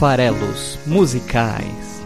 farelos musicais.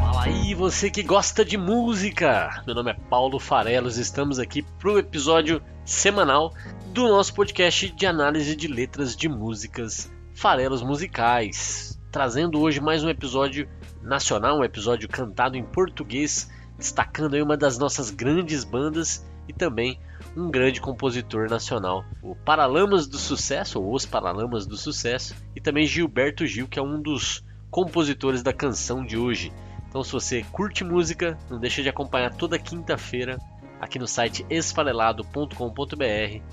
Fala aí, você que gosta de música! Meu nome é Paulo Farelos, estamos aqui para o episódio semanal do nosso podcast de análise de letras de músicas Farelos Musicais. Trazendo hoje mais um episódio nacional, um episódio cantado em português, destacando aí uma das nossas grandes bandas e também um grande compositor nacional, o Paralamas do Sucesso, ou Os Paralamas do Sucesso, e também Gilberto Gil, que é um dos compositores da canção de hoje. Então, se você curte música, não deixa de acompanhar toda quinta-feira aqui no site esfarelado.com.br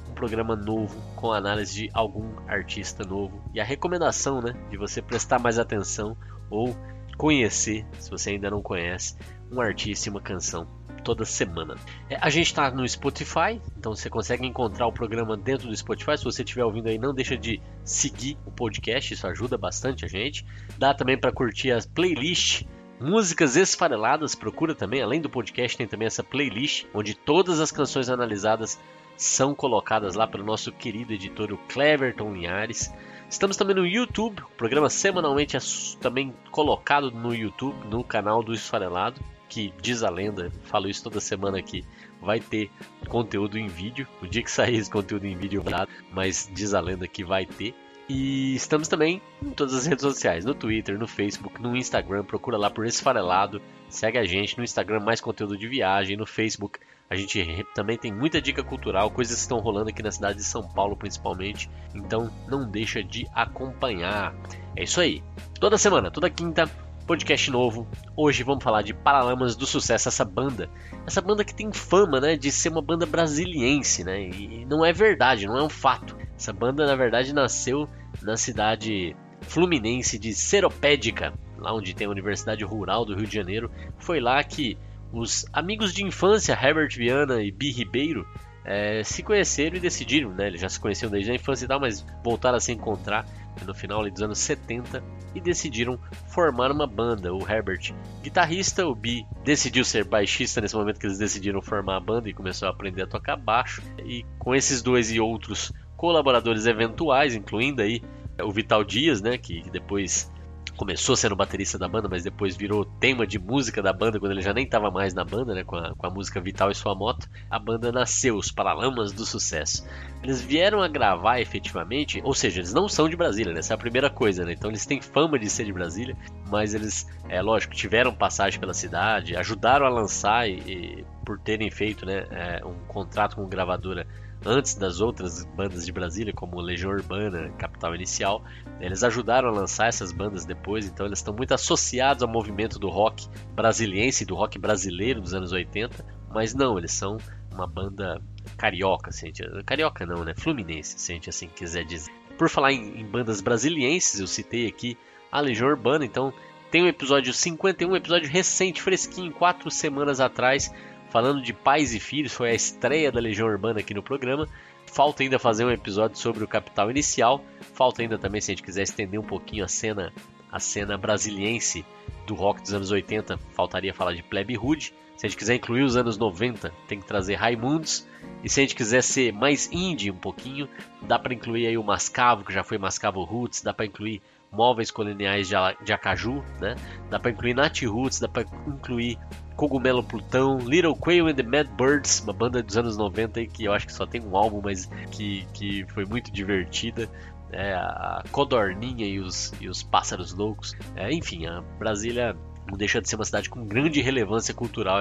um programa novo com análise de algum artista novo e a recomendação né, de você prestar mais atenção ou conhecer, se você ainda não conhece, um artista e uma canção toda semana. É, a gente está no Spotify, então você consegue encontrar o programa dentro do Spotify. Se você estiver ouvindo aí, não deixa de seguir o podcast, isso ajuda bastante a gente. Dá também para curtir as playlists Músicas esfareladas, procura também, além do podcast, tem também essa playlist onde todas as canções analisadas são colocadas lá pelo nosso querido editor o Cleverton Linhares. Estamos também no YouTube, o programa semanalmente é também colocado no YouTube, no canal do Esfarelado que diz a lenda, falo isso toda semana aqui, vai ter conteúdo em vídeo. O dia que sair esse conteúdo em vídeo, mas diz a lenda que vai ter. E estamos também em todas as redes sociais, no Twitter, no Facebook, no Instagram, procura lá por Esfarelado, segue a gente no Instagram mais conteúdo de viagem, no Facebook a gente também tem muita dica cultural, coisas que estão rolando aqui na cidade de São Paulo principalmente, então não deixa de acompanhar. É isso aí. Toda semana, toda quinta, podcast novo. Hoje vamos falar de Paralamas do Sucesso, essa banda. Essa banda que tem fama, né, de ser uma banda brasiliense, né? E não é verdade, não é um fato. Essa banda, na verdade, nasceu na cidade fluminense de Seropédica, lá onde tem a Universidade Rural do Rio de Janeiro. Foi lá que os amigos de infância, Herbert Viana e Bi Ribeiro, é, se conheceram e decidiram, né? Eles já se conheciam desde a infância e tal, mas voltaram a se encontrar no final dos anos 70 e decidiram formar uma banda. O Herbert, guitarrista, o Bi decidiu ser baixista nesse momento que eles decidiram formar a banda e começou a aprender a tocar baixo. E com esses dois e outros colaboradores eventuais, incluindo aí o Vital Dias, né, que depois começou sendo baterista da banda, mas depois virou tema de música da banda quando ele já nem estava mais na banda, né, com a, com a música Vital e Sua Moto. A banda nasceu, os Paralamas do Sucesso. Eles vieram a gravar efetivamente, ou seja, eles não são de Brasília, né, essa é a primeira coisa, né, então eles têm fama de ser de Brasília, mas eles, é lógico, tiveram passagem pela cidade, ajudaram a lançar e, e por terem feito né, é, um contrato com gravadora antes das outras bandas de Brasília, como Legião Urbana, Capital Inicial. Eles ajudaram a lançar essas bandas depois, então eles estão muito associados ao movimento do rock brasiliense, do rock brasileiro dos anos 80, mas não, eles são uma banda carioca, se gente, carioca não, né? Fluminense, se a gente assim quiser dizer. Por falar em, em bandas brasilienses, eu citei aqui a Legião Urbana, então tem um episódio 51, um episódio recente, fresquinho, quatro semanas atrás, falando de pais e filhos, foi a estreia da Legião Urbana aqui no programa. Falta ainda fazer um episódio sobre o Capital Inicial. Falta ainda também, se a gente quiser estender um pouquinho a cena, a cena brasiliense do rock dos anos 80, faltaria falar de Plebe Hood. Se a gente quiser incluir os anos 90, tem que trazer Raimundos. E se a gente quiser ser mais indie um pouquinho, dá para incluir aí o Mascavo, que já foi Mascavo Roots, dá para incluir móveis coloniais de, Acaju, né? Dá para incluir Nat Roots, dá para incluir Cogumelo Plutão, Little Quail and the Mad Birds, uma banda dos anos 90 aí, que eu acho que só tem um álbum, mas que, que foi muito divertida. É, a Codorninha e os, e os Pássaros Loucos. É, enfim, a Brasília não deixa de ser uma cidade com grande relevância cultural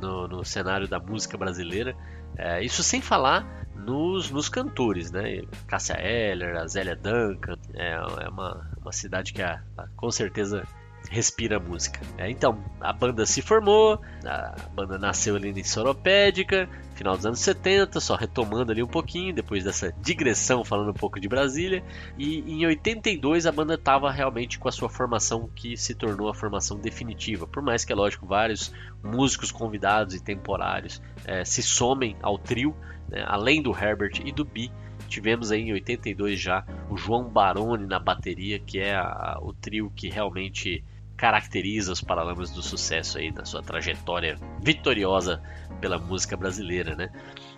no, no cenário da música brasileira. É, isso sem falar nos, nos cantores, né? Cássia Eller, Zélia Duncan. É, é uma, uma cidade que a, a, com certeza respira música. É, então, a banda se formou, a banda nasceu ali em Soropédica, final dos anos 70, só retomando ali um pouquinho, depois dessa digressão falando um pouco de Brasília, e em 82 a banda estava realmente com a sua formação que se tornou a formação definitiva, por mais que é lógico vários músicos convidados e temporários é, se somem ao trio, né, além do Herbert e do Bi, tivemos aí em 82 já o João Baroni na bateria, que é a, o trio que realmente caracteriza os Paralamas do Sucesso aí na sua trajetória vitoriosa pela música brasileira, né?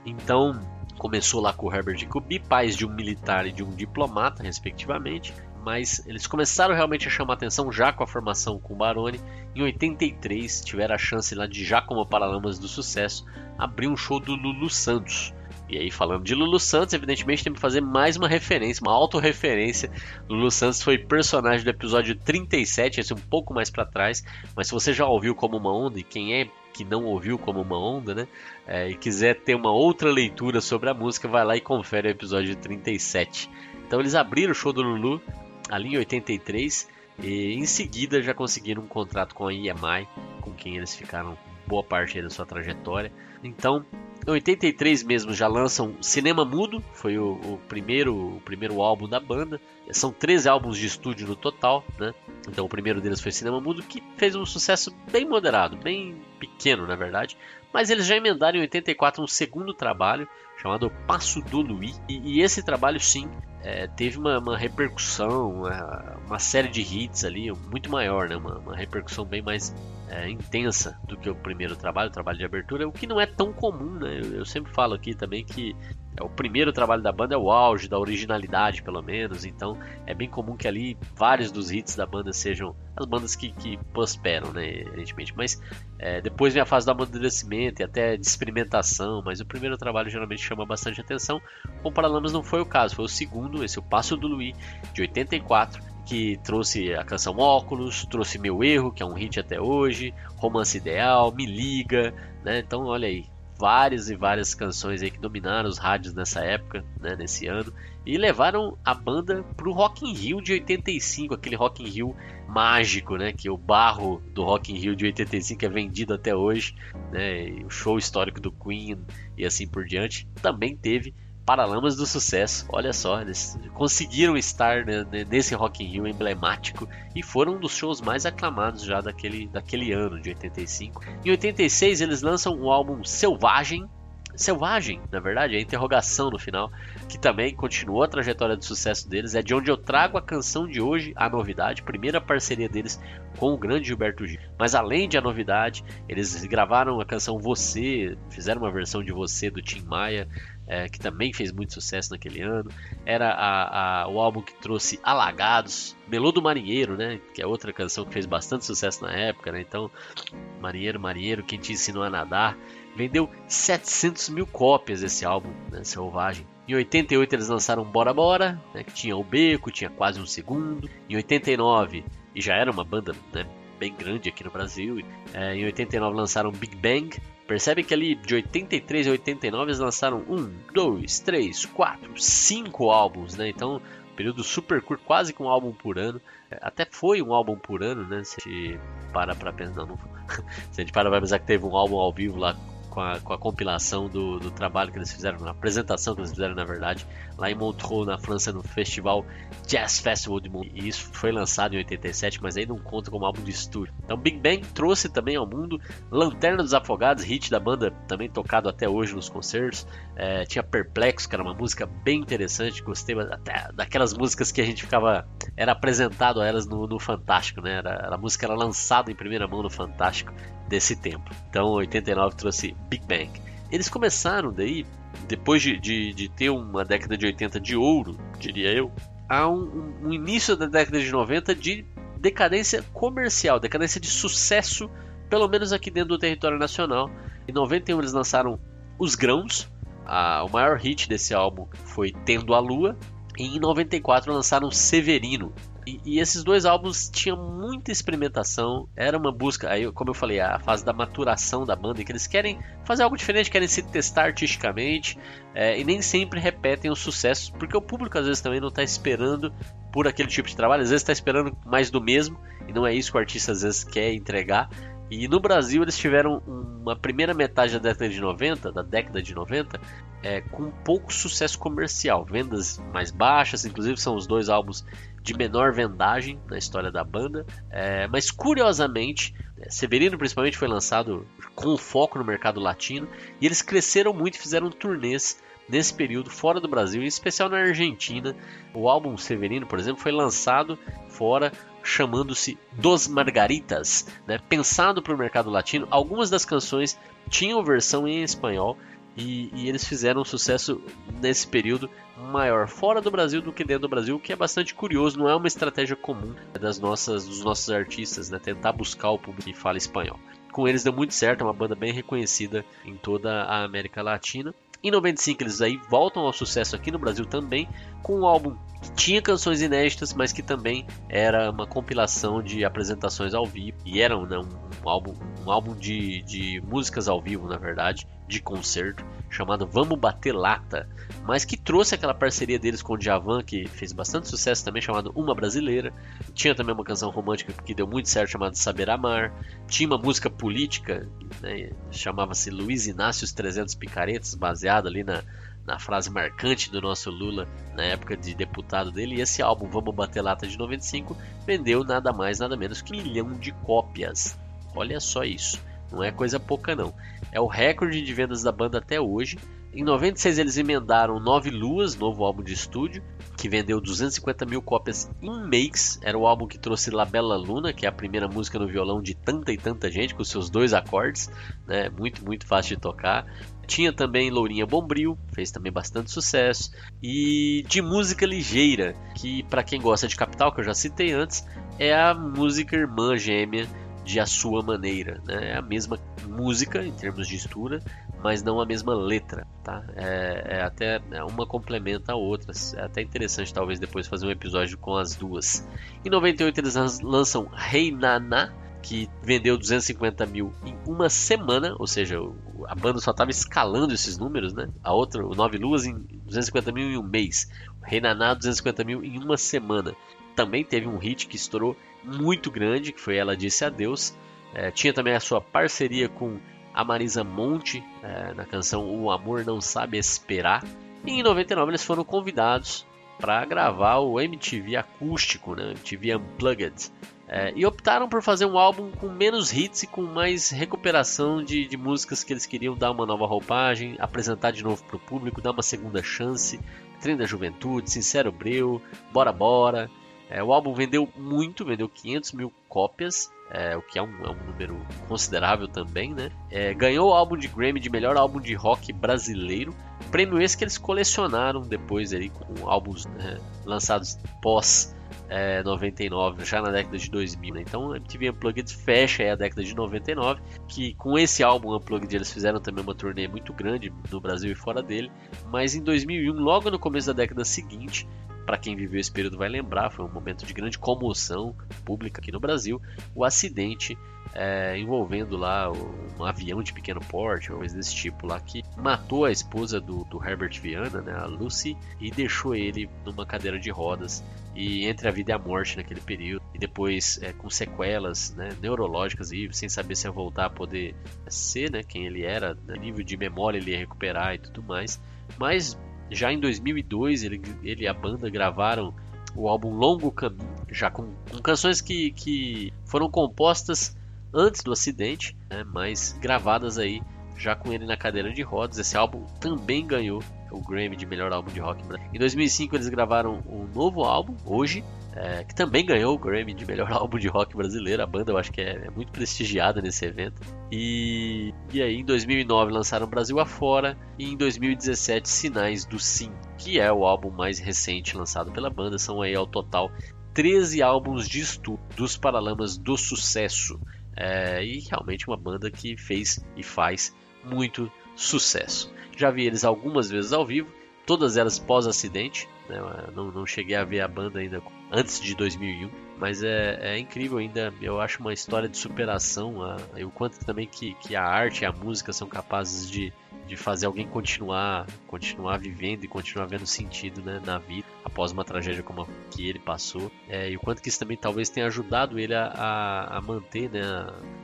Então, Começou lá com o Herbert Jacobi, pais de um militar e de um diplomata, respectivamente mas eles começaram realmente a chamar atenção já com a formação com o Baroni. Em 83 tiveram a chance lá de já como Paralamas do Sucesso abrir um show do Lulu Santos. E aí, falando de Lulu Santos, evidentemente tem que fazer mais uma referência, uma autorreferência. Lulu Santos foi personagem do episódio 37, esse um pouco mais para trás. Mas se você já ouviu Como Uma Onda, e quem é que não ouviu Como Uma Onda, né? É, e quiser ter uma outra leitura sobre a música, vai lá e confere o episódio 37. Então eles abriram o show do Lulu ali em 83 e em seguida já conseguiram um contrato com a EMI, com quem eles ficaram boa parte da sua trajetória. Então, 83 mesmo já lançam Cinema Mudo, foi o, o, primeiro, o primeiro álbum da banda. São 13 álbuns de estúdio no total, né? Então o primeiro deles foi Cinema Mudo, que fez um sucesso bem moderado, bem pequeno na verdade. Mas eles já emendaram em 84 um segundo trabalho chamado Passo do Luí. E, e esse trabalho sim é, teve uma, uma repercussão, uma, uma, série de hits ali muito maior, né? uma, uma repercussão bem mais é, intensa do que o primeiro trabalho, o trabalho de abertura, o que não é tão comum, né? Eu, eu, sempre falo aqui também que é, o primeiro trabalho da banda é o auge da originalidade, pelo menos, então é bem comum que ali vários dos hits da banda sejam as bandas que, que prosperam, né? Evidentemente, mas é, depois vem a fase do amadurecimento e até de experimentação, mas o primeiro trabalho geralmente chama bastante atenção. Com Paralamas não foi o caso, foi o segundo, esse é o Passo do Luí, de 84, que trouxe a canção Óculos, trouxe Meu Erro, que é um hit até hoje, Romance Ideal, Me Liga, né? Então, olha aí, várias e várias canções aí que dominaram os rádios nessa época, né, nesse ano, e levaram a banda pro Rock in Rio de 85, aquele Rock in Rio mágico, né, que o barro do Rock in Rio de 85 é vendido até hoje, né, o show histórico do Queen e assim por diante, também teve Paralamas do Sucesso. Olha só, eles conseguiram estar nesse Rock in Rio emblemático e foram um dos shows mais aclamados já daquele, daquele ano de 85. Em 86 eles lançam o álbum Selvagem, Selvagem, na verdade, a interrogação no final, que também continuou a trajetória de sucesso deles, é de onde eu trago a canção de hoje, a novidade, primeira parceria deles com o grande Gilberto Gil. Mas além de a novidade, eles gravaram a canção Você, fizeram uma versão de Você do Tim Maia, é, que também fez muito sucesso naquele ano. Era a, a, o álbum que trouxe Alagados, Melô do Marinheiro, né? Que é outra canção que fez bastante sucesso na época, né? Então, Marinheiro, Marinheiro, quem te ensinou a nadar. Vendeu 700 mil cópias desse álbum, né? Selvagem. Em 88 eles lançaram Bora Bora, né? que tinha o Beco, tinha quase um segundo. Em 89, e já era uma banda né, bem grande aqui no Brasil, é, em 89 lançaram Big Bang, Percebe que ali de 83 a 89 eles lançaram um, dois, três, quatro, cinco álbuns, né? Então, período super curto, quase que um álbum por ano. É, até foi um álbum por ano, né? Se a gente para pra pensar, não, se a gente para pra pensar que teve um álbum ao vivo lá com a, com a compilação do, do, trabalho que eles fizeram, na apresentação que eles fizeram, na verdade, lá em Montreux, na França, no festival Jazz Festival de Montreux. E isso foi lançado em 87, mas aí não conta como álbum de estúdio. Então, Big Bang trouxe também ao mundo Lanterna dos Afogados, hit da banda, também tocado até hoje nos concertos. É, tinha Perplexo, que era uma música bem interessante, gostei até daquelas músicas que a gente ficava. Era apresentado a elas no, no Fantástico, né? Era, a música era lançada em primeira mão no Fantástico desse tempo. Então, 89 trouxe Big Bang. Eles começaram daí, depois de, de, de ter uma década de 80 de ouro, diria eu, a um, um, início da década de 90 de decadência comercial, decadência de sucesso, pelo menos aqui dentro do território nacional. Em 91 eles lançaram Os Grãos, a, o maior hit desse álbum foi Tendo a Lua, e em 94 lançaram Severino, e, e, esses dois álbuns tinham muita experimentação. Era uma busca, aí, como eu falei, a fase da maturação da banda, que eles querem fazer algo diferente, querem se testar artisticamente é, e nem sempre repetem os sucessos, porque o público às vezes também não está esperando por aquele tipo de trabalho, às vezes está esperando mais do mesmo e não é isso que o artista às vezes quer entregar. E no Brasil eles tiveram uma primeira metade da década de 90, da década de 90, é, com pouco sucesso comercial, vendas mais baixas, inclusive são os dois álbuns de menor vendagem na história da banda, é, mas curiosamente, é, Severino principalmente foi lançado com foco no mercado latino e eles cresceram muito e fizeram turnês nesse período fora do Brasil, em especial na Argentina. O álbum Severino, por exemplo, foi lançado fora chamando-se Dos Margaritas, né? pensado para o mercado latino. Algumas das canções tinham versão em espanhol e, e, eles fizeram um sucesso nesse período maior fora do Brasil do que dentro do Brasil, o que é bastante curioso, não é uma estratégia comum das nossas, dos nossos artistas, né? tentar buscar o público que fala espanhol. Com eles deu muito certo, é uma banda bem reconhecida em toda a América Latina. Em 95 eles aí voltam ao sucesso aqui no Brasil também, com um álbum que tinha canções inéditas, mas que também era uma compilação de apresentações ao vivo. E era né, um, um álbum, um álbum de, de músicas ao vivo, na verdade, de concerto, chamado Vamos Bater Lata, mas que trouxe aquela parceria deles com o Djavan, que fez bastante sucesso também, chamado Uma Brasileira. Tinha também uma canção romântica que deu muito certo, chamada Saber Amar. Tinha uma música política, né, chamava-se Luiz Inácio os 300 Picaretas, baseada ali na, na frase marcante do nosso Lula na época de deputado dele. E esse álbum, Vamos Bater Lata de 95, vendeu nada mais, nada menos que um milhão de cópias. Olha só isso. Não é coisa pouca não. É o recorde de vendas da banda até hoje. Em 96 eles emendaram Nove Luas, novo álbum de estúdio, que vendeu 250 mil cópias em mês. Era o álbum que trouxe La Bella Luna, que é a primeira música no violão de tanta e tanta gente, com seus dois acordes, né? muito, muito fácil de tocar. Tinha também Lourinha Bombril, fez também bastante sucesso. E de música ligeira, que para quem gosta de Capital, que eu já citei antes, é a música irmã gêmea de A Sua Maneira. Né? É a mesma música em termos de estrutura, mas não a mesma letra. Tá? É, é até é, uma complementa a outra. É até interessante talvez depois fazer um episódio com as duas. Em 98 eles lançam hey Nana, que vendeu 250 mil em uma semana, ou seja, a banda só estava escalando esses números, né? A outra, o Nove Luas, em 250 mil em um mês. O Rei Naná, 250 mil em uma semana. Também teve um hit que estourou muito grande, que foi Ela Disse Adeus. É, tinha também a sua parceria com a Marisa Monte é, na canção O Amor Não Sabe Esperar. E em 99 eles foram convidados para gravar o MTV acústico, né? MTV Unplugged. É, e optaram por fazer um álbum com menos hits e com mais recuperação de, de músicas que eles queriam dar uma nova roupagem, apresentar de novo para o público, dar uma segunda chance. Trem da Juventude, Sincero Breu, Bora Bora. É, o álbum vendeu muito, vendeu 500 mil cópias, é, o que é um, é um, número considerável também, né? É, ganhou o álbum de Grammy de melhor álbum de rock brasileiro, prêmio esse que eles colecionaram depois ali com álbuns né, lançados pós é, 99, já na década de 2000. Né? Então, MTV Unplugged fecha a década de 99, que com esse álbum Unplugged eles fizeram também uma turnê muito grande no Brasil e fora dele. Mas em 2001, logo no começo da década seguinte, para quem viveu esse período vai lembrar, foi um momento de grande comoção pública aqui no Brasil, o acidente é, envolvendo lá um avião de pequeno porte, uma coisa desse tipo lá, que matou a esposa do, do Herbert Viana, né, a Lucy, e deixou ele numa cadeira de rodas e entre a vida e a morte naquele período e depois é, com sequelas né, neurológicas e sem saber se ia voltar a poder ser né, quem ele era, né, nível de memória ele ia recuperar e tudo mais. Mas já em 2002, ele, ele e a banda gravaram o álbum Longo Caminho, já com, com canções que, que foram compostas antes do acidente, né, mas gravadas aí já com ele na cadeira de rodas. Esse álbum também ganhou o Grammy de melhor álbum de rock. Em 2005 eles gravaram um novo álbum, hoje, é, que também ganhou o Grammy de melhor álbum de rock brasileiro. A banda eu acho que é, é muito prestigiada nesse evento. E, e aí em 2009 lançaram Brasil Afora e em 2017 Sinais do Sim, que é o álbum mais recente lançado pela banda. São aí ao total 13 álbuns de estudo dos Paralamas do Sucesso. É, e realmente uma banda que fez e faz muito sucesso. Já vi eles algumas vezes ao vivo, todas elas pós-acidente. Né? Não, não, cheguei a ver a banda ainda antes de 2001, mas é, é incrível ainda. Eu acho uma história de superação. A, o quanto também que, que a arte e a música são capazes de, de fazer alguém continuar, continuar vivendo e continuar vendo sentido né, na vida após uma tragédia como a que ele passou. É, e o quanto que isso também talvez tenha ajudado ele a, a, a manter né,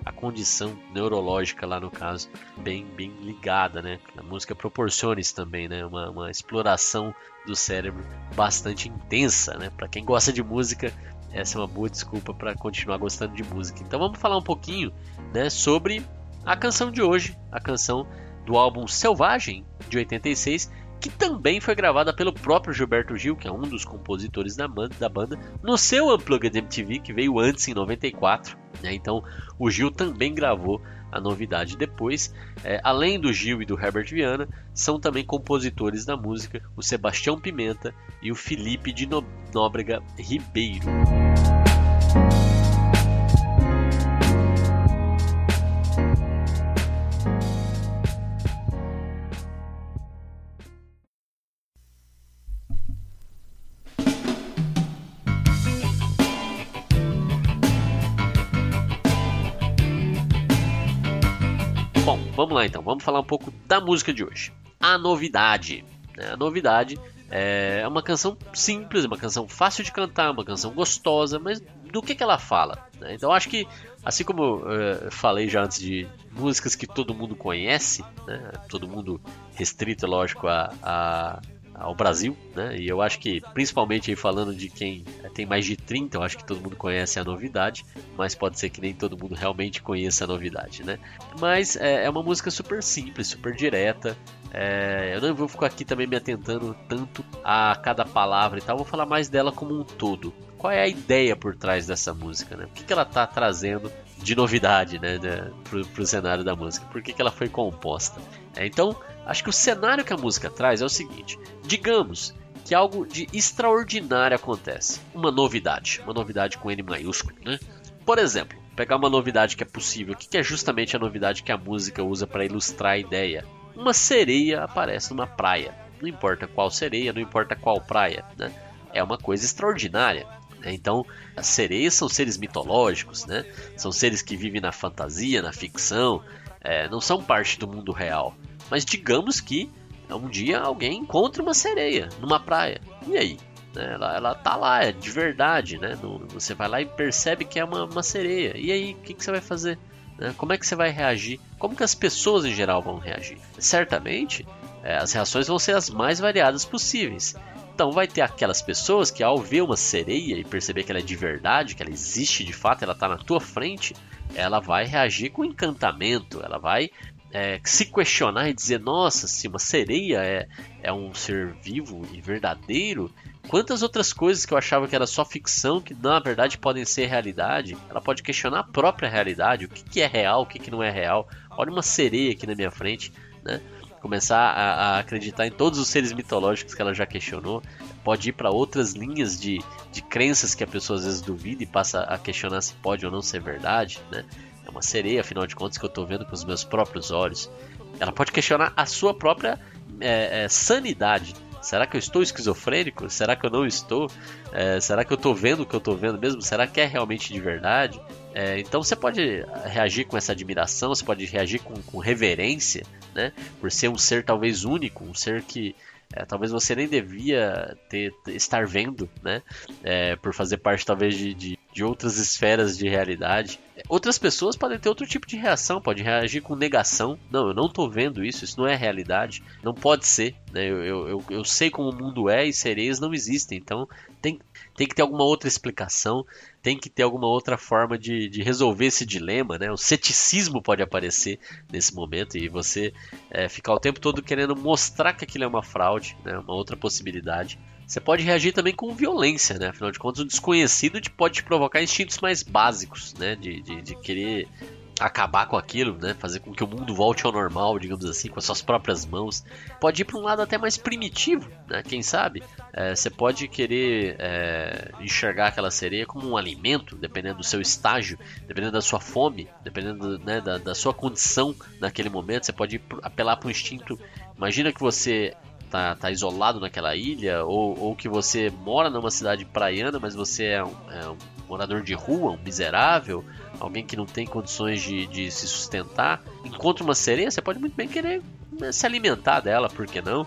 a, condição neurológica lá no caso bem, bem ligada, né? A música proporciona isso também, né? Uma, uma exploração do cérebro bastante intensa, né? Para quem gosta de música, essa é uma boa desculpa para continuar gostando de música. Então vamos falar um pouquinho, né, sobre a canção de hoje, a canção do álbum Selvagem, de 86, que também foi gravada pelo próprio Gilberto Gil, que é um dos compositores da banda, da banda no seu Unplugged MTV, que veio antes em 94. Né? Então o Gil também gravou a novidade depois. É, além do Gil e do Herbert Viana, são também compositores da música o Sebastião Pimenta e o Felipe de Nóbrega Ribeiro. Vamos lá então, vamos falar um pouco da música de hoje. A novidade. Né? A novidade é uma canção simples, uma canção fácil de cantar, uma canção gostosa, mas do que, que ela fala? Né? Então acho que, assim como eu falei já antes de músicas que todo mundo conhece, né? todo mundo restrito, lógico, a, a ao Brasil, né? E eu acho que, principalmente falando de quem tem mais de 30, eu acho que todo mundo conhece a novidade, mas pode ser que nem todo mundo realmente conheça a novidade, né? Mas é, é uma música super simples, super direta. É, eu não vou ficar aqui também me atentando tanto a cada palavra e tal, vou falar mais dela como um todo. Qual é a ideia por trás dessa música, né? O que, que ela está trazendo de novidade, né, né pro, pro cenário da música? Por que, que ela foi composta? É, então, Acho que o cenário que a música traz é o seguinte: digamos que algo de extraordinário acontece, uma novidade, uma novidade com N maiúsculo, né? Por exemplo, pegar uma novidade que é possível, que é justamente a novidade que a música usa para ilustrar a ideia? Uma sereia aparece numa praia, não importa qual sereia, não importa qual praia, né? É uma coisa extraordinária. Né? Então, as sereias são seres mitológicos, né? São seres que vivem na fantasia, na ficção, é, não são parte do mundo real. Mas digamos que um dia alguém encontra uma sereia numa praia. E aí? Né, ela, ela tá lá, é de verdade, né? você vai lá e percebe que é uma, uma sereia. E aí, o que, que você vai fazer? Né? Como é que você vai reagir? Como que as pessoas em geral vão reagir? Certamente, é, as reações vão ser as mais variadas possíveis. Então vai ter aquelas pessoas que ao ver uma sereia e perceber que ela é de verdade, que ela existe de fato, ela está na tua frente, ela vai reagir com encantamento, ela vai é, se questionar e dizer, nossa, se uma sereia é, é um ser vivo e verdadeiro, quantas outras coisas que eu achava que era só ficção, que na verdade podem ser realidade, ela pode questionar a própria realidade, o que, que é real, o que, que não é real. Olha uma sereia aqui na minha frente, né? Começar a, a acreditar em todos os seres mitológicos que ela já questionou, pode ir para outras linhas de, de crenças que a pessoa às vezes duvida e passa a questionar se pode ou não ser verdade, né? Uma sereia, afinal de contas, que eu estou vendo com os meus próprios olhos. Ela pode questionar a sua própria é, é, sanidade. Será que eu estou esquizofrênico? Será que eu não estou? É, será que eu estou vendo o que eu estou vendo mesmo? Será que é realmente de verdade? É, então você pode reagir com essa admiração, você pode reagir com, com reverência, né? Por ser um ser talvez único, um ser que é, talvez você nem devia ter, estar vendo, né? É, por fazer parte talvez de, de, de, outras esferas de realidade. Outras pessoas podem ter outro tipo de reação, podem reagir com negação. Não, eu não estou vendo isso, isso não é realidade, não pode ser. Né? Eu, eu, eu, eu sei como o mundo é e sereias não existem, então tem, tem que ter alguma outra explicação, tem que ter alguma outra forma de, de resolver esse dilema, né? O ceticismo pode aparecer nesse momento e você é, ficar o tempo todo querendo mostrar que aquilo é uma fraude, né? Uma outra possibilidade. Você pode reagir também com violência, né? Afinal de contas, o desconhecido pode te provocar instintos mais básicos, né? De, de, de querer acabar com aquilo, né? Fazer com que o mundo volte ao normal, digamos assim, com as suas próprias mãos. Pode ir para um lado até mais primitivo, né? Quem sabe? É, você pode querer é, enxergar aquela sereia como um alimento, dependendo do seu estágio, dependendo da sua fome, dependendo né, da, da, sua condição naquele momento. Você pode apelar para um instinto. Imagina que você Tá, tá, isolado naquela ilha, ou, ou, que você mora numa cidade praiana, mas você é um, é um morador de rua, um miserável, alguém que não tem condições de, de se sustentar, encontra uma sereia, você pode muito bem querer né, se alimentar dela, por que não?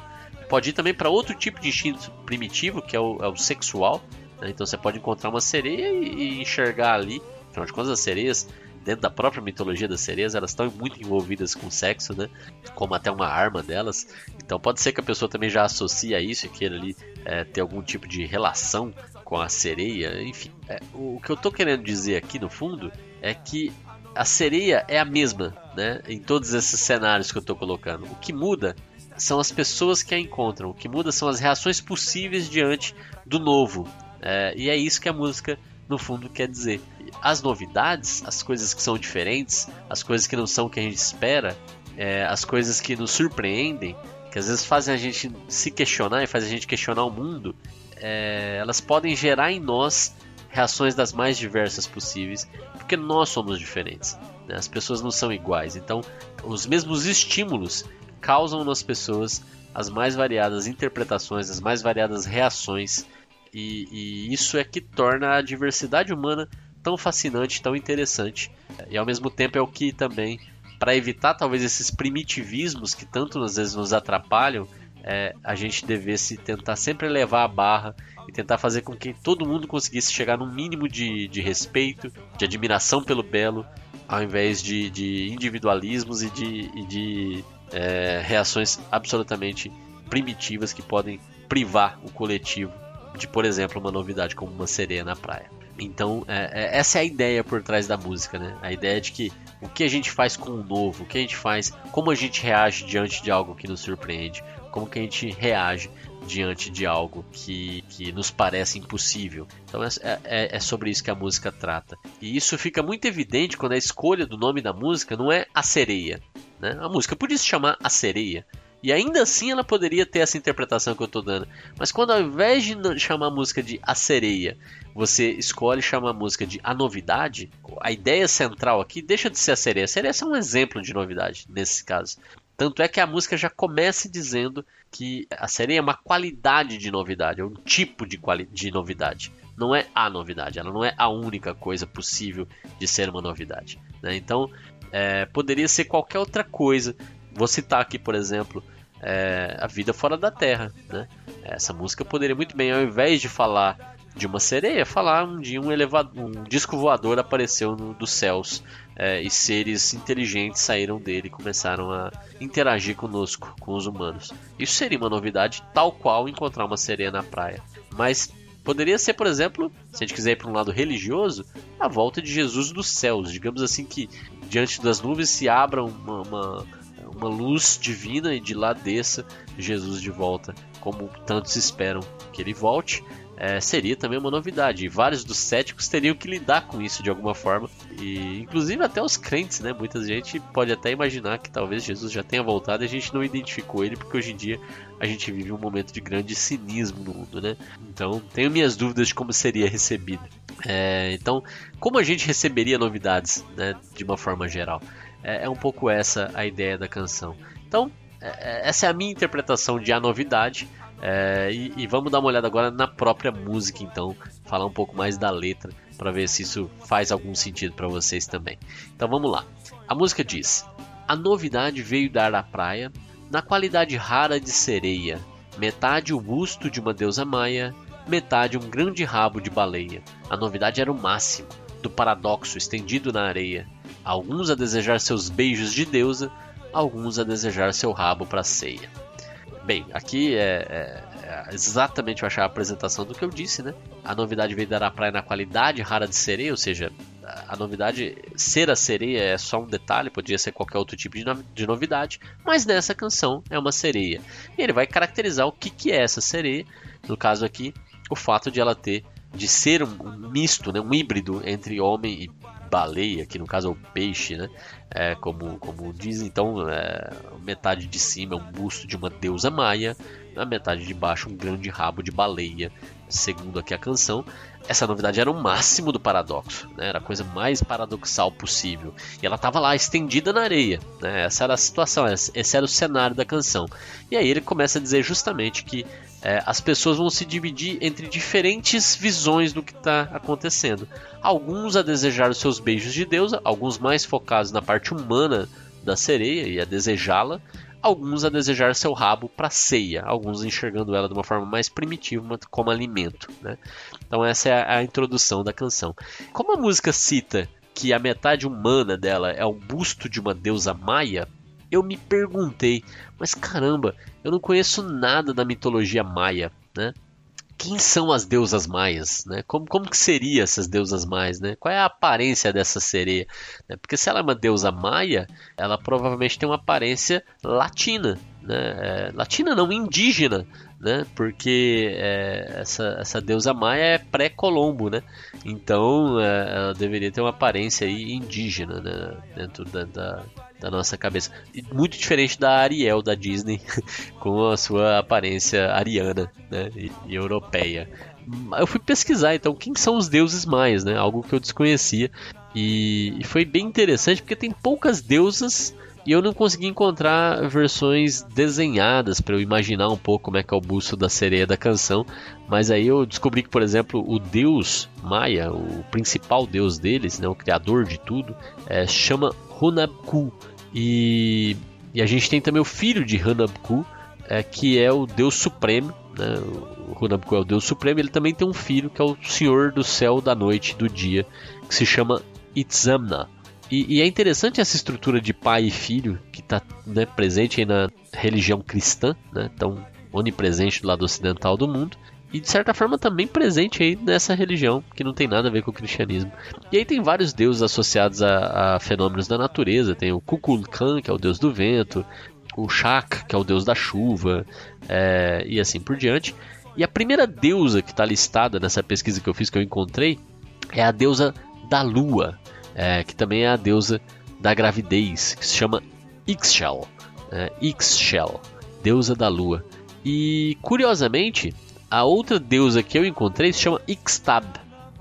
Pode ir também para outro tipo de instinto primitivo, que é o, é o sexual. Né? Então você pode encontrar uma sereia e, e enxergar ali, afinal de contas, as sereias dentro da própria mitologia das sereias, elas estão muito envolvidas com sexo, né? Como até uma arma delas. Então pode ser que a pessoa também já associe a isso e queira ali é, ter algum tipo de relação com a sereia. Enfim, é, o que eu estou querendo dizer aqui no fundo é que a sereia é a mesma, né? Em todos esses cenários que eu estou colocando. O que muda são as pessoas que a encontram. O que muda são as reações possíveis diante do novo. É, e é isso que a música, no fundo, quer dizer. As novidades, as coisas que são diferentes, as coisas que não são o que a gente espera, é, as coisas que nos surpreendem, que às vezes fazem a gente se questionar e fazem a gente questionar o mundo, é, elas podem gerar em nós reações das mais diversas possíveis, porque nós somos diferentes. Né? As pessoas não são iguais. Então, os mesmos estímulos causam nas pessoas as mais variadas interpretações, as mais variadas reações, e, e isso é que torna a diversidade humana tão fascinante, tão interessante, e ao mesmo tempo é o que também, para evitar talvez esses primitivismos que tanto às vezes nos atrapalham, é, a gente devesse tentar sempre levar a barra e tentar fazer com que todo mundo conseguisse chegar num mínimo de, de respeito, de admiração pelo belo, ao invés de, de individualismos e de, e de é, reações absolutamente primitivas que podem privar o coletivo de, por exemplo, uma novidade como uma sereia na praia. Então, é, é, essa é a ideia por trás da música, né? A ideia de que o que a gente faz com o novo, o que a gente faz, como a gente reage diante de algo que nos surpreende, como que a gente reage diante de algo que, que nos parece impossível. Então é, é, é, sobre isso que a música trata. E isso fica muito evidente quando a escolha do nome da música não é a sereia. Né? A música podia se chamar A Sereia. E ainda assim ela poderia ter essa interpretação que eu estou dando. Mas quando ao invés de chamar a música de A Sereia, você escolhe chamar a música de A Novidade, a ideia central aqui deixa de ser a sereia. A sereia é um exemplo de novidade nesse caso. Tanto é que a música já começa dizendo que a sereia é uma qualidade de novidade, é um tipo de, de novidade. Não é a novidade, ela não é a única coisa possível de ser uma novidade. Né? Então, é, poderia ser qualquer outra coisa. Vou citar aqui, por exemplo, é, A Vida Fora da Terra. Né? Essa música poderia muito bem, ao invés de falar de uma sereia, falar dia um, elevador, um disco voador apareceu no, dos céus é, e seres inteligentes saíram dele e começaram a interagir conosco, com os humanos. Isso seria uma novidade, tal qual encontrar uma sereia na praia. Mas poderia ser, por exemplo, se a gente quiser ir para um lado religioso, a volta de Jesus dos céus. Digamos assim que diante das nuvens se abra uma, uma, uma luz divina e de lá desça Jesus de volta, como tantos esperam que ele volte é, seria também uma novidade. E vários dos céticos teriam que lidar com isso de alguma forma. E inclusive até os crentes, né? Muita gente pode até imaginar que talvez Jesus já tenha voltado e a gente não identificou ele, porque hoje em dia a gente vive um momento de grande cinismo no mundo, né? Então tenho minhas dúvidas de como seria recebido. É, então, como a gente receberia novidades, né? De uma forma geral. É, é um pouco essa a ideia da canção. Então, é, é, essa é a minha interpretação de a novidade. É, e, e, vamos dar uma olhada agora na própria música, então, falar um pouco mais da letra para ver se isso faz algum sentido para vocês também. Então vamos lá. A música diz: A novidade veio dar à praia na qualidade rara de sereia, metade o busto de uma deusa maia, metade um grande rabo de baleia. A novidade era o máximo do paradoxo estendido na areia. Alguns a desejar seus beijos de deusa, alguns a desejar seu rabo para ceia. Bem, aqui é, é, é, exatamente achar a apresentação do que eu disse, né? A novidade veio dar a praia na qualidade rara de sereia, ou seja, a novidade ser a sereia é só um detalhe, poderia ser qualquer outro tipo de, no, de novidade, mas nessa canção é uma sereia. E ele vai caracterizar o que, que é essa sereia, no caso aqui, o fato de ela ter de ser um, um misto, né, um híbrido entre homem e baleia, que no caso é o peixe, né? É, como, como diz, então, é, metade de cima é um busto de uma deusa maia, a metade de baixo um grande rabo de baleia, segundo aqui a canção. Essa novidade era o máximo do paradoxo, né? era a coisa mais paradoxal possível. E ela estava lá estendida na areia, né? essa era a situação, esse era o cenário da canção. E aí ele começa a dizer justamente que é, as pessoas vão se dividir entre diferentes visões do que está acontecendo. Alguns a desejar os seus beijos de deusa, alguns mais focados na parte humana da sereia e a desejá-la, alguns a desejar seu rabo para ceia, alguns enxergando ela de uma forma mais primitiva, como alimento. Né? Então essa é a introdução da canção. Como a música cita que a metade humana dela é o busto de uma deusa maia, eu me perguntei, mas caramba, eu não conheço nada da mitologia maia, né? Quem são as deusas maias, né? Como, como que seria essas deusas maias, né? Qual é a aparência dessa sereia? Né? Porque se ela é uma deusa maia, ela provavelmente tem uma aparência latina, né? É, latina não, indígena, né? Porque é, essa, essa deusa maia é pré-Colombo, né? Então é, ela deveria ter uma aparência aí indígena né? dentro da, da, da, nossa cabeça. Muito diferente da Ariel da Disney, com a sua aparência ariana né? e, e europeia. Eu fui pesquisar então quem são os deuses maias, né? Algo que eu desconhecia. E, e foi bem interessante porque tem poucas deusas e eu não consegui encontrar versões desenhadas para eu imaginar um pouco como é que é o busto da sereia da canção. Mas aí eu descobri que, por exemplo, o deus Maia, o principal deus deles, né, o criador de tudo, é, chama Hunabku. E, e a gente tem também o filho de Hunabku, é, que é o deus supremo. Né, o Hunabku é o deus supremo. Ele também tem um filho que é o senhor do céu, da noite, do dia, que se chama Itzamna. E, e, é interessante essa estrutura de pai e filho que está né, presente na religião cristã, né, tão onipresente do lado ocidental do mundo, e de certa forma também presente aí nessa religião que não tem nada a ver com o cristianismo. E aí tem vários deuses associados a, a fenômenos da natureza, tem o Kukulkan, que é o deus do vento, o Shak, que é o deus da chuva, é, e assim por diante. E a primeira deusa que está listada nessa pesquisa que eu fiz, que eu encontrei, é a deusa da lua é, que também é a deusa da gravidez, que se chama Ixchel, é, Ixchel, deusa da lua. E curiosamente, a outra deusa que eu encontrei se chama Ixtab,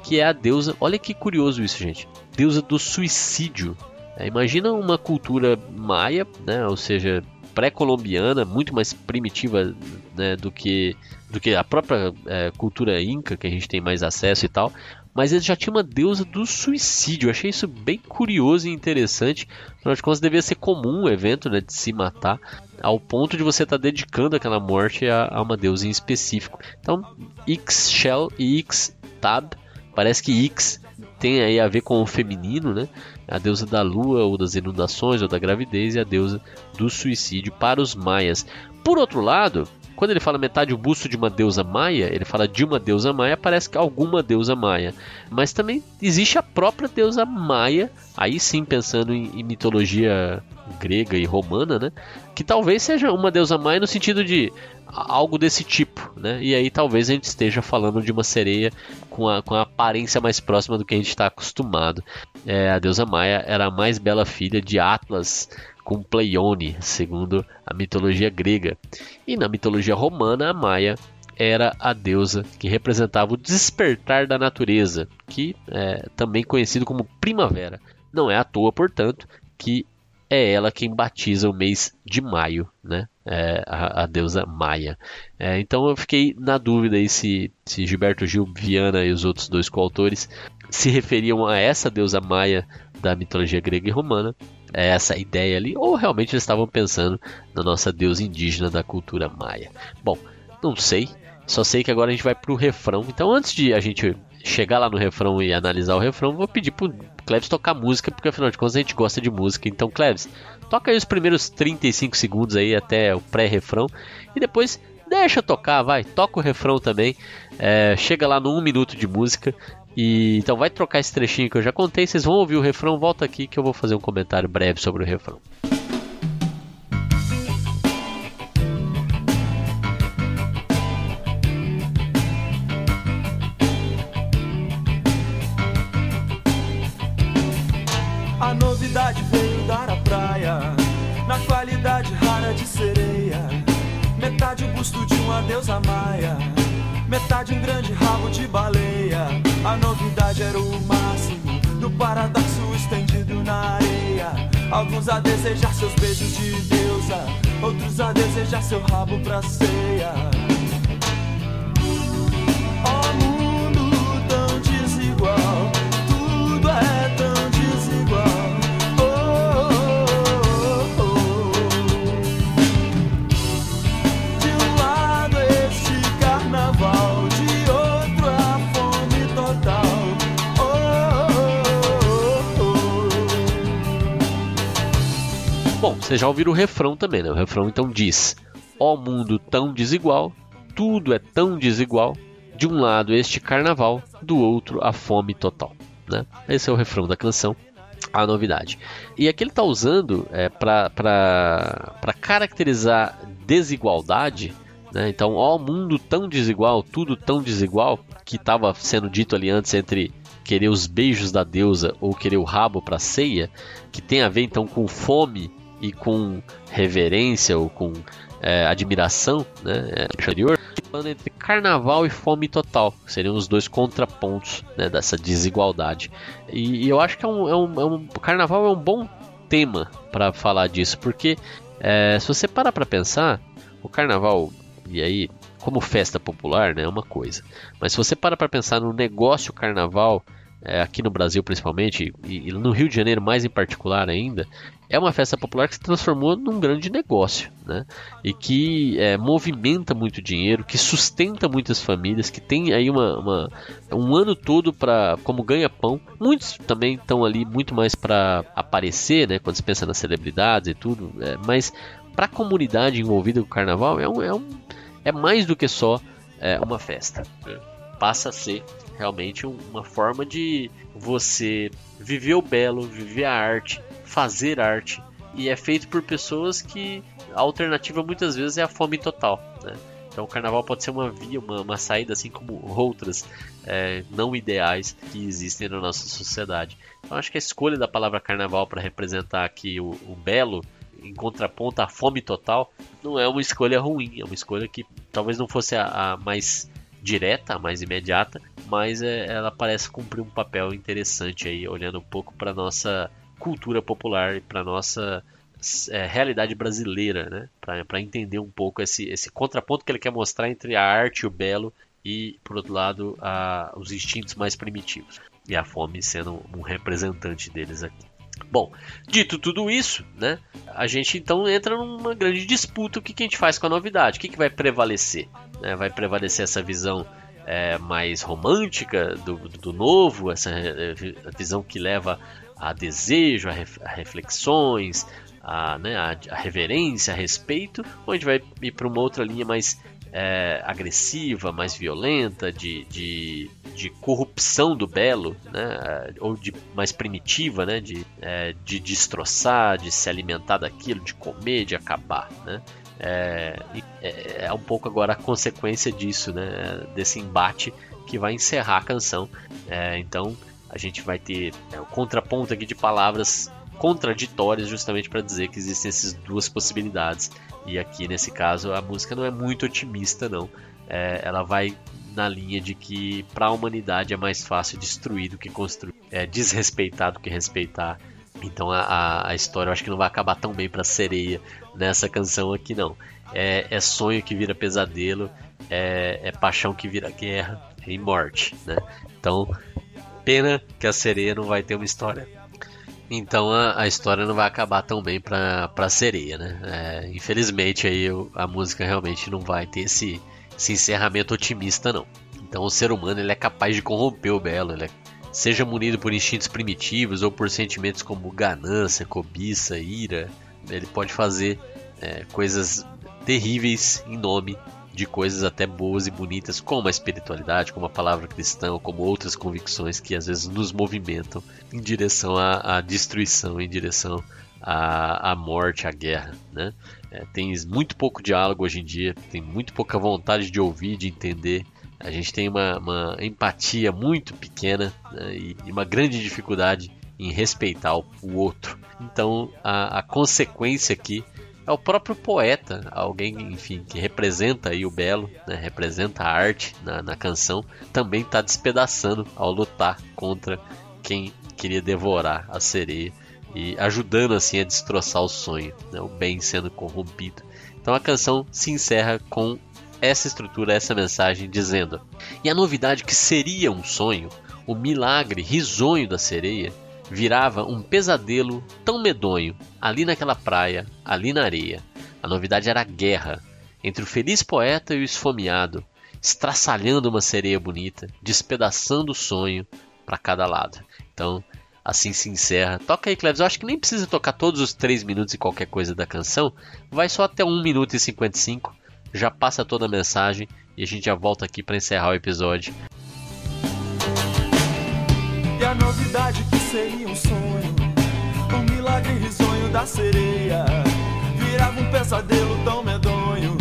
que é a deusa. Olha que curioso isso, gente. Deusa do suicídio. É, imagina uma cultura maia, né, ou seja, pré-colombiana, muito mais primitiva né, do que do que a própria é, cultura inca que a gente tem mais acesso e tal, mas ele já tinha uma deusa do suicídio. Eu achei isso bem curioso e interessante. Afinal de contas, devia ser comum o evento né, de se matar, ao ponto de você estar tá dedicando aquela morte a, a, uma deusa em específico. Então, X-Shell e X-Tab, parece que X tem aí a ver com o feminino, né? A deusa da lua ou das inundações ou da gravidez e a deusa do suicídio para os maias. Por outro lado, quando ele fala metade o busto de uma deusa maia, ele fala de uma deusa maia, parece que alguma deusa maia. Mas também existe a própria deusa maia, aí sim pensando em, em mitologia grega e romana, né? Que talvez seja uma deusa maia no sentido de algo desse tipo, né? E aí talvez a gente esteja falando de uma sereia com a, com a aparência mais próxima do que a gente está acostumado. É, a deusa Maia era a mais bela filha de Atlas com Pleione, segundo a mitologia grega. E na mitologia romana, a Maia era a deusa que representava o despertar da natureza, que é também conhecido como primavera. Não é à toa, portanto, que é ela quem batiza o mês de maio, né? É, a, a, deusa Maia. É, então eu fiquei na dúvida aí se, se Gilberto Gil Viana e os outros dois coautores se referiam a essa deusa Maia da mitologia grega e romana, é essa ideia ali, ou realmente eles estavam pensando na nossa deusa indígena da cultura maia. Bom, não sei, só sei que agora a gente vai pro refrão. Então antes de a gente chegar lá no refrão e analisar o refrão, vou pedir pro Cleves tocar música, porque afinal de contas a gente gosta de música. Então, Cleves, toca aí os primeiros 35 segundos aí até o pré-refrão e depois deixa tocar, vai, toca o refrão também. É, chega lá no 1 minuto de música. E então vai trocar esse trechinho que eu já contei, vocês vão ouvir o refrão, volta aqui que eu vou fazer um comentário breve sobre o refrão. Praia, na qualidade rara de sereia. Metade o busto de uma deusa maia, metade um grande rabo de baleia. A novidade era o máximo do paradoxo estendido na areia. Alguns a desejar seus beijos de deusa, outros a desejar seu rabo pra ceia. Vocês já ouviram o refrão também, né? O refrão então diz: Ó oh, mundo tão desigual, tudo é tão desigual. De um lado este carnaval, do outro a fome total. Né? Esse é o refrão da canção. a novidade. E aqui ele está usando é, para caracterizar desigualdade. Né? Então, ó, mundo tão desigual, tudo tão desigual, que estava sendo dito ali antes entre querer os beijos da deusa ou querer o rabo para ceia, que tem a ver então com fome e com reverência ou com é, admiração né, é, exterior, entre carnaval e fome total, seriam os dois contrapontos né, dessa desigualdade. E, e, eu acho que é um, é um, é um carnaval é um bom tema para falar disso, porque é, se você parar para pensar, o carnaval, e aí, como festa popular, né, é uma coisa, mas se você parar para pensar no negócio carnaval, é, aqui no Brasil principalmente, e, e, no Rio de Janeiro mais em particular ainda, é uma festa popular que se transformou num grande negócio, né? E que é, movimenta muito dinheiro, que sustenta muitas famílias, que tem aí uma, uma um ano todo para como ganha-pão. Muitos também estão ali muito mais para aparecer, né? Quando se pensa nas celebridades e tudo, é, mas para a comunidade envolvida com o carnaval é, um, é, um, é mais do que só é, uma festa. Passa a ser realmente uma forma de você viver o belo, viver a arte, fazer arte. E é feito por pessoas que a alternativa muitas vezes é a fome total. Né? Então o carnaval pode ser uma via, uma, uma saída, assim como outras é, não ideais que existem na nossa sociedade. Então acho que a escolha da palavra carnaval para representar aqui o, o belo em contraponto à fome total, não é uma escolha ruim, é uma escolha que talvez não fosse a, a mais direta, mais imediata, mas é, ela parece cumprir um papel interessante aí, olhando um pouco para nossa cultura popular e para nossa é, realidade brasileira, né? Para entender um pouco esse, esse contraponto que ele quer mostrar entre a arte e o belo e, por outro lado, a, os instintos mais primitivos. E a fome sendo um representante deles aqui. Bom, dito tudo isso, né, a gente então entra numa grande disputa. O que, que a gente faz com a novidade? O que, que vai prevalecer? Né, vai prevalecer essa visão é, mais romântica do, do novo, essa é, visão que leva a desejo, a, ref, a reflexões, a, né, a, a, reverência, a respeito, ou a gente vai ir para uma outra linha mais é, agressiva, mais violenta, de, de, de, corrupção do belo, né, ou de mais primitiva, né, de, é, de destroçar, de se alimentar daquilo, de comer, de acabar, né. É, é, é um pouco agora a consequência disso, né, desse embate que vai encerrar a canção. É, então a gente vai ter é, o contraponto aqui de palavras contraditórias justamente para dizer que existem essas duas possibilidades. E aqui nesse caso a música não é muito otimista não. É, ela vai na linha de que para a humanidade é mais fácil destruir do que construir, é desrespeitar do que respeitar. Então a, a história eu acho que não vai acabar tão bem para sereia nessa canção aqui não. É, é sonho que vira pesadelo, é, é paixão que vira guerra e morte, né? Então Pena que a sereia não vai ter uma história. Então a, a história não vai acabar tão bem pra, pra sereia, né? É, infelizmente aí a música realmente não vai ter esse, esse encerramento otimista, não. Então o ser humano ele é capaz de corromper o belo, ele é, seja munido por instintos primitivos ou por sentimentos como ganância, cobiça, ira, ele pode fazer é, coisas terríveis em nome de coisas até boas e bonitas, como a espiritualidade, como a palavra cristã, como outras convicções que às vezes nos movimentam em direção à, à destruição, em direção à, à, morte, à guerra. Né? É, tem muito pouco diálogo hoje em dia, tem muito pouca vontade de ouvir, de entender. A gente tem uma, uma empatia muito pequena né? e, e uma grande dificuldade em respeitar o, outro. Então a, a consequência aqui é o próprio poeta, alguém, enfim, que representa aí o belo, né, representa a arte na, na canção, também está despedaçando ao lutar contra quem queria devorar a sereia e ajudando assim a destroçar o sonho, né, o bem sendo corrompido. Então a canção se encerra com essa estrutura, essa mensagem dizendo: E a novidade que seria um sonho, o milagre risonho da sereia, virava um pesadelo tão medonho ali naquela praia, ali na areia. A novidade era a guerra entre o feliz poeta e o esfomeado, estraçalhando uma sereia bonita, despedaçando o sonho para cada lado. Então, assim se encerra. Toca aí, Cleves. Eu acho que nem precisa tocar todos os 3 minutos e qualquer coisa da canção. Vai só até 1 minuto e 55. Já passa toda a mensagem e a gente já volta aqui para encerrar o episódio. E a novidade que seria um sonho O milagre risonho da sereia virava um pesadelo tão medonho.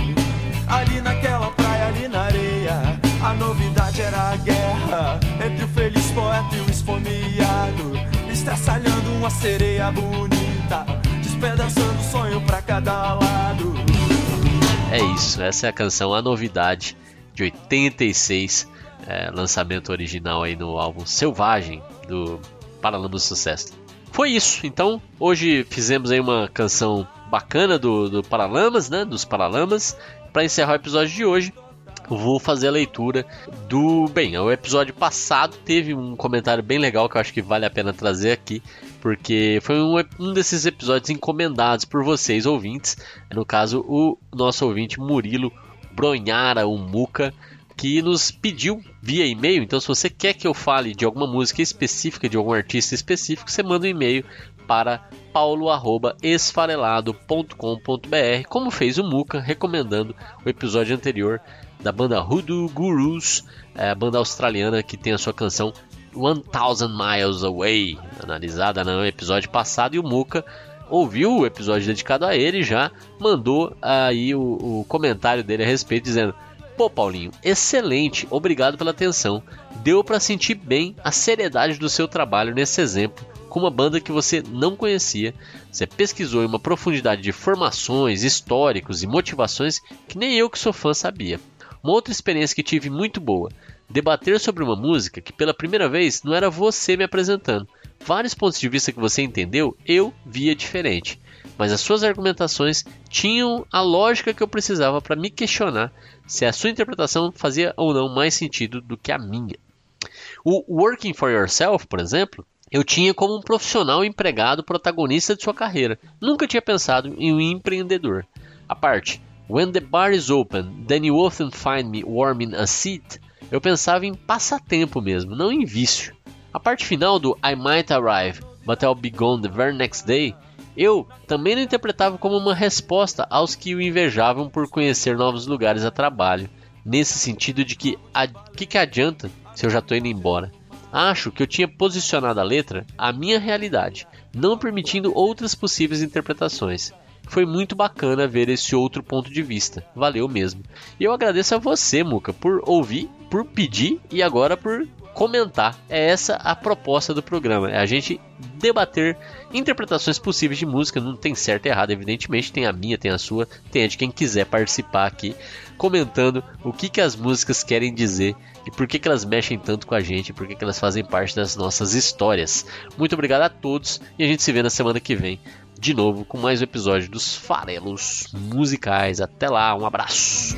Ali naquela praia, ali na areia, a novidade era a guerra entre o feliz poeta e o esfomeado, estraçalhando uma sereia bonita, despedaçando o sonho pra cada lado. É isso, essa é a canção A Novidade de 86, é, lançamento original aí no álbum Selvagem do Paralamas do Sucesso. Foi isso, então hoje fizemos aí uma canção bacana do, do Paralamas, né, dos Paralamas, para encerrar o episódio de hoje. Vou fazer a leitura do. Bem, o episódio passado teve um comentário bem legal que eu acho que vale a pena trazer aqui, porque foi um, um desses episódios encomendados por vocês, ouvintes. No caso, o nosso ouvinte Murilo Bronhara, o Muca, que nos pediu via e-mail. Então, se você quer que eu fale de alguma música específica, de algum artista específico, você manda um e-mail para paulo@esfarelado.com.br, como fez o Muca, recomendando o episódio anterior da banda Hoodoo Gurus, é, a banda australiana que tem a sua canção 1000 Miles Away, analisada no episódio passado, e o Muca ouviu o episódio dedicado a ele já mandou aí o, o comentário dele a respeito, dizendo: Pô, Paulinho, excelente, obrigado pela atenção. Deu para sentir bem a seriedade do seu trabalho nesse exemplo com uma banda que você não conhecia. Você pesquisou em uma profundidade de formações, históricos e motivações que nem eu que sou fã sabia. Uma outra experiência que tive muito boa. Debater sobre uma música que pela primeira vez não era você me apresentando. Vários pontos de vista que você entendeu, eu via diferente. Mas as suas argumentações tinham a lógica que eu precisava para me questionar se a sua interpretação fazia ou não mais sentido do que a minha. O Working for Yourself, por exemplo, eu tinha como um profissional empregado protagonista de sua carreira. Nunca tinha pensado em um empreendedor. A parte When the bar is open, then you often find me warming a seat. Eu pensava em passatempo mesmo, não em vício. A parte final do I might arrive, but I'll be gone the very next day, eu também não interpretava como uma resposta aos que o invejavam por conhecer novos lugares a trabalho, nesse sentido de que a que, que adianta se eu já estou indo embora. Acho que eu tinha posicionado a letra à minha realidade, não permitindo outras possíveis interpretações. Foi muito bacana ver esse outro ponto de vista. Valeu mesmo. E eu agradeço a você, Muca, por ouvir, por pedir e agora por comentar. É essa a proposta do programa, é a gente debater interpretações possíveis de música, não tem certo e errado, evidentemente, tem a minha, tem a sua, tem a de quem quiser participar aqui, comentando o que, que as músicas querem dizer e por que, que elas mexem tanto com a gente, por que, que elas fazem parte das nossas histórias. Muito obrigado a todos e a gente se vê na semana que vem de novo com mais um episódio dos Farelos Musicais. Até lá, um abraço.